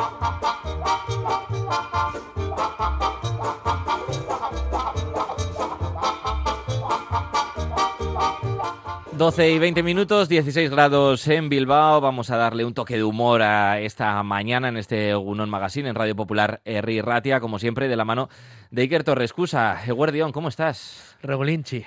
ha ha 12 y 20 minutos, 16 grados en Bilbao. Vamos a darle un toque de humor a esta mañana en este Gunón Magazine en Radio Popular Erri Ratia, como siempre, de la mano de Iker Torrescusa. Eguardión, ¿cómo estás? Regolinchi.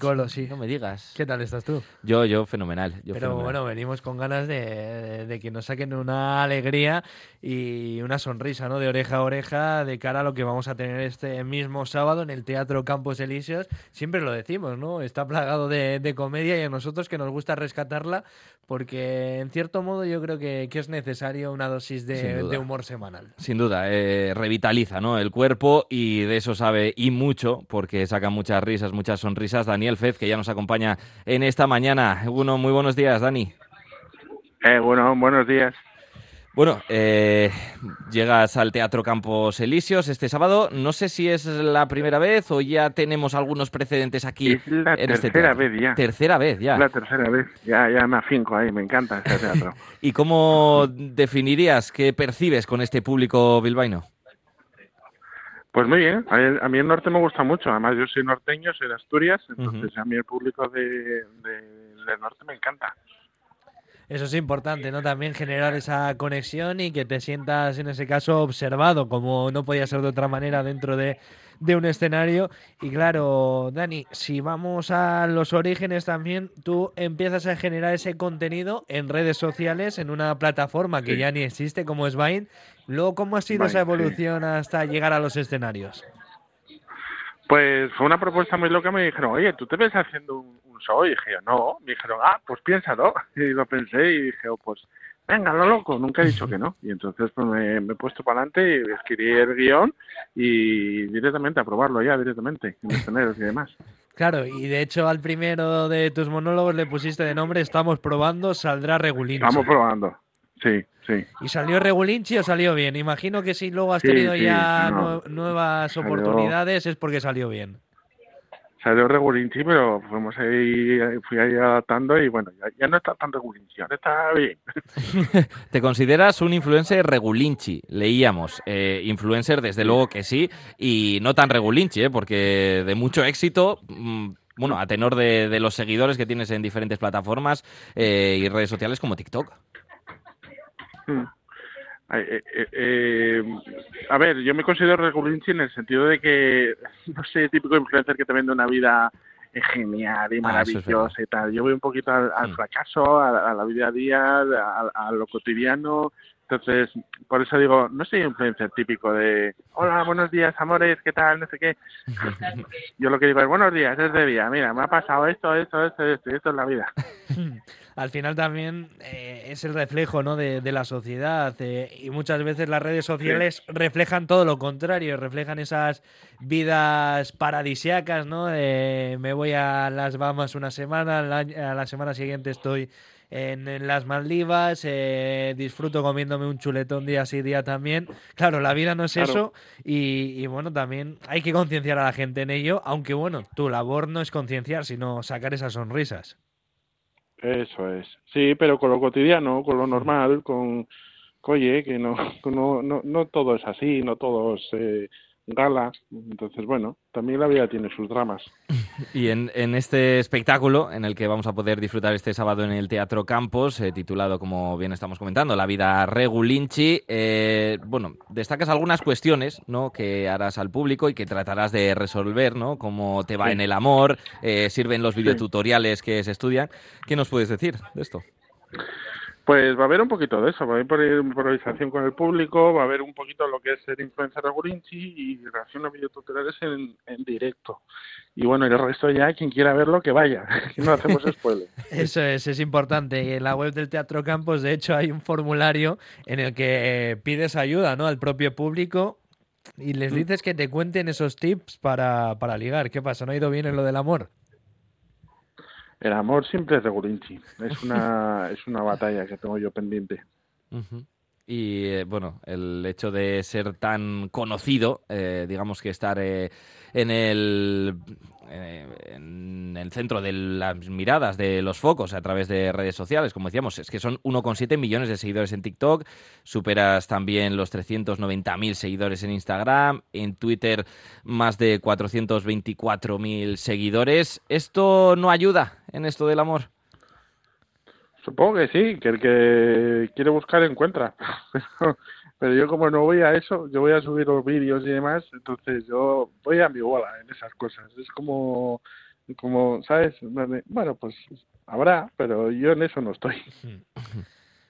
Colo, sí. No me digas. ¿Qué tal estás tú? Yo, yo, fenomenal. Pero bueno, venimos con ganas de, que nos saquen una alegría y una sonrisa, ¿no? De oreja a oreja de cara a lo que vamos a tener este mismo sábado en el Teatro Campos Elíseos. Siempre lo decimos, ¿no? Está plagado de, comedia y a nosotros que nos gusta rescatarla porque en cierto modo yo creo que, es necesario una dosis de, humor semanal. Sin duda, eh, revitaliza, ¿no? El cuerpo y de eso sabe y mucho porque saca muchas risas, muchas sonrisas Daniel Fez, que ya nos acompaña en esta mañana. Uno, muy buenos días, Dani. Eh, bueno, buenos días. Bueno, eh, llegas al Teatro Campos Elíseos este sábado. No sé si es la primera vez o ya tenemos algunos precedentes aquí. Es la en este tercera vez ya. Tercera vez ya. La tercera vez. Ya, ya me afinco ahí. Me encanta este teatro. ¿Y cómo definirías, qué percibes con este público bilbaíno? Pues muy bien, a mí el norte me gusta mucho, además yo soy norteño, soy de Asturias, entonces a mí el público de, del norte me encanta. Eso es importante, ¿no? También generar esa conexión y que te sientas en ese caso observado, como no podía ser de otra manera dentro de, de un escenario. Y claro, Dani, si vamos a los orígenes también, tú empiezas a generar ese contenido en redes sociales, en una plataforma que ya ni existe como es Vine. Luego, ¿cómo ha sido esa evolución hasta llegar a los escenarios? Pues fue una propuesta muy loca, me dijeron, oye, ¿tú te ves haciendo un, show? Y dije, no, me dijeron, ah, pues piénsalo. Y lo pensé y dije, oh, pues venga, lo loco, nunca he dicho que no. Y entonces pues me, he puesto para adelante y escribí el guion y directamente a probarlo ya, directamente, en escenarios y demás. Claro, y de hecho al primero de tus monólogos le pusiste de nombre Estamos probando, saldrá Regulinchi. Estamos probando, sí, sí. ¿Y salió Regulinchi o salió bien? Imagino que si luego has tenido ya nuevas oportunidades es porque salió bien salió regulinchi, pero fuimos ahí, fui ahí adaptando y bueno, ya, no está tan regulinchi, ahora está bien. ¿Te consideras un influencer regulinchi? Leíamos. Eh, influencer, desde luego que sí, y no tan regulinchi, ¿eh? porque de mucho éxito, mm, bueno, a tenor de, los seguidores que tienes en diferentes plataformas eh, y redes sociales como TikTok. Hmm. Eh, eh, eh, a ver, yo me considero regulinchi en el sentido de que no sé, típico influencer que te vende una vida genial y ah, maravillosa y tal. Yo voy un poquito al, mm. fracaso, a, la vida a día, a, lo cotidiano. Entonces, por eso digo, no soy influencer típico de hola, buenos días, amores, ¿qué tal? No sé qué. Yo lo que digo es buenos días, es de día. Mira, me ha pasado esto, esto, esto, esto, esto es la vida. al final también eh, es el reflejo ¿no? de, la sociedad eh, y muchas veces las redes sociales reflejan todo lo contrario, reflejan esas vidas paradisiacas, ¿no? me voy a las Bahamas una semana, a la semana siguiente estoy en, las Maldivas, eh, disfruto comiéndome un chuletón día sí día también. Claro, la vida no es eso y, y, bueno, también hay que concienciar a la gente en ello, aunque bueno, tu labor no es concienciar, sino sacar esas sonrisas. Eso es. Sí, pero con lo cotidiano, con lo normal, con, oye, que no, no, no, no todo es así, no todo es eh, gala. Entonces, bueno, también la vida tiene sus dramas. Y en, en, este espectáculo, en el que vamos a poder disfrutar este sábado en el Teatro Campos, eh, titulado, como bien estamos comentando, La vida regulinchi, eh, bueno, destacas algunas cuestiones ¿no? que harás al público y que tratarás de resolver, ¿no? Cómo te va en el amor, eh, sirven los videotutoriales que se estudian. ¿Qué nos puedes decir de esto? Pues va a haber un poquito de eso, va a haber improvisación con el público, va a haber un poquito lo que es ser influencer Gurinchi y reacción a videotutoriales en, en directo. Y bueno, el resto ya, quien quiera verlo, que vaya, que no hacemos spoiler. Eso es, es importante. En la web del Teatro Campos, de hecho, hay un formulario en el que pides ayuda ¿no? al propio público y les mm. dices que te cuenten esos tips para, para ligar. ¿Qué pasa? ¿No ha ido bien en lo del amor? El amor siempre es de Gurinchi. Es una, es una batalla que tengo yo pendiente. Y eh, bueno, el hecho de ser tan conocido, eh, digamos que estar eh, en el en el centro de las miradas, de los focos a través de redes sociales. Como decíamos, es que son 1,7 millones de seguidores en TikTok, superas también los 390.000 seguidores en Instagram, en Twitter más de 424.000 seguidores. ¿Esto no ayuda en esto del amor? Supongo que sí, que el que quiere buscar encuentra. Pero yo como no voy a eso, yo voy a subir los vídeos y demás, entonces yo voy a mi bola en esas cosas. Es como, como ¿sabes? Bueno, pues habrá, pero yo en eso no estoy.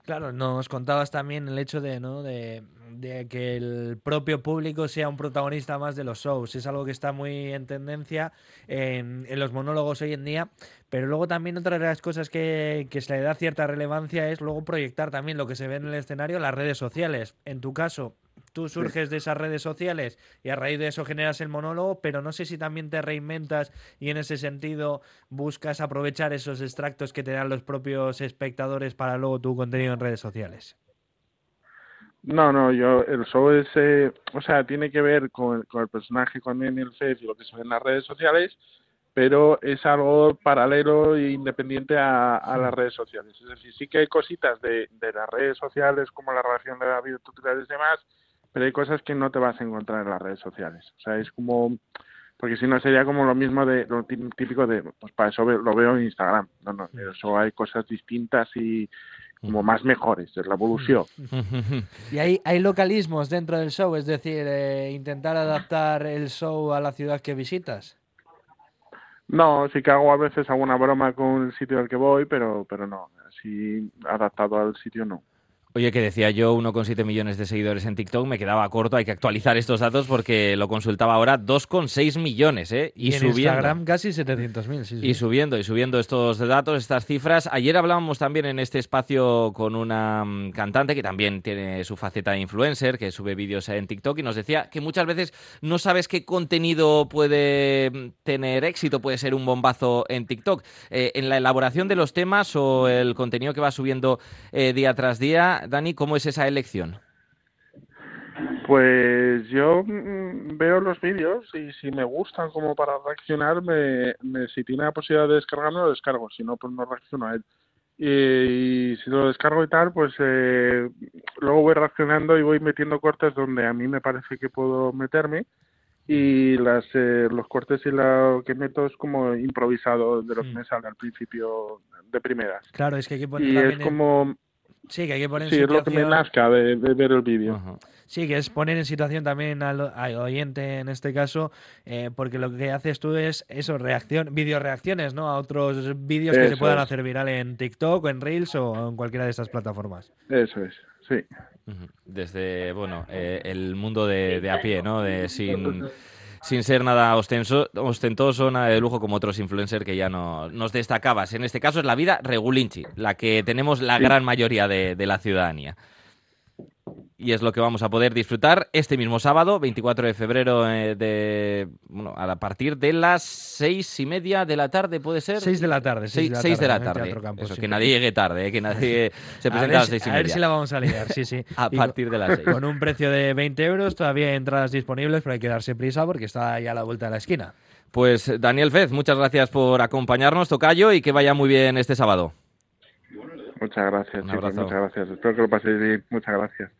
Claro, nos contabas también el hecho de, ¿no? de, que el propio público sea un protagonista más de los shows. Es algo que está muy en tendencia en, los monólogos hoy en día. Pero luego también otra de las cosas que, que, se le da cierta relevancia es luego proyectar también lo que se ve en el escenario en las redes sociales. En tu caso, tú surges de esas redes sociales y a raíz de eso generas el monólogo, pero no sé si también te reinventas y en ese sentido buscas aprovechar esos extractos que te dan los propios espectadores para luego tu contenido en redes sociales. No, no, yo, el show es, eh, o sea, tiene que ver con el, con el personaje, con el FED y lo que se ve en las redes sociales, pero es algo paralelo e independiente a, a, las redes sociales. Es decir, sí que hay cositas de, de las redes sociales, como la relación de la tutoriales y demás, pero hay cosas que no te vas a encontrar en las redes sociales. O sea, es como, porque si no sería como lo mismo de lo típico de, pues para eso lo veo en Instagram. No, no, eso hay cosas distintas y como más mejores, es la evolución. Y hay, hay localismos dentro del show, es decir, eh, intentar adaptar el show a la ciudad que visitas. No, sí que hago a veces alguna broma con el sitio al que voy, pero, pero no, así adaptado al sitio no. Oye, que decía yo 1,7 millones de seguidores en TikTok, me quedaba corto, hay que actualizar estos datos porque lo consultaba ahora, 2,6 millones, ¿eh? Y, en subiendo. Instagram casi 700.000, sí, Y subiendo, y subiendo estos datos, estas cifras. Ayer hablábamos también en este espacio con una mm, cantante que también tiene su faceta de influencer, que sube vídeos en TikTok y nos decía que muchas veces no sabes qué contenido puede mm, tener éxito, puede ser un bombazo en TikTok. Eh, en la elaboración de los temas o el contenido que va subiendo eh, día tras día, Dani, ¿cómo es esa elección? Pues yo mm, veo los vídeos y si me gustan como para reaccionar, me, si tiene la posibilidad de descargarlo, lo descargo, si no, pues no reacciono a él. Y, si lo descargo y tal, pues eh, luego voy reaccionando y voy metiendo cortes donde a mí me parece que puedo meterme y las eh, los cortes y lo que meto es como improvisado de lo que mm. me sale al principio de primeras. Claro, es que hay que poner y es como Sí, que hay que poner en situación... es lo que me nazca de, ver el vídeo. Sí, que es poner en situación también al, oyente en este caso, eh, porque lo que haces tú es eso, reacción, video reacciones, ¿no? A otros vídeos que se puedan hacer viral en TikTok o en Reels o en cualquiera de estas plataformas. Eso es, sí. Desde, bueno, eh, el mundo de, de, a pie, ¿no? De sin sin ser nada ostenso, ostentoso, nada de lujo como otros influencers que ya no, nos destacabas. En este caso es la vida regulinchi, la que tenemos la gran mayoría de, de la ciudadanía y es lo que vamos a poder disfrutar este mismo sábado, 24 de febrero, eh, de, bueno, a partir de las seis y media de la tarde, ¿puede ser? Seis de la tarde. Seis, de la tarde. Eso, que nadie llegue tarde, eh, que nadie se presente a, las seis y media. A ver si la vamos a liar, sí, sí. a partir de las seis. Con un precio de 20 euros, todavía hay entradas disponibles, pero hay que darse prisa porque está ya a la vuelta de la esquina. Pues Daniel Fez, muchas gracias por acompañarnos, Tocayo, y que vaya muy bien este sábado. Muchas gracias, muchas gracias. Espero que lo paséis bien. Muchas gracias.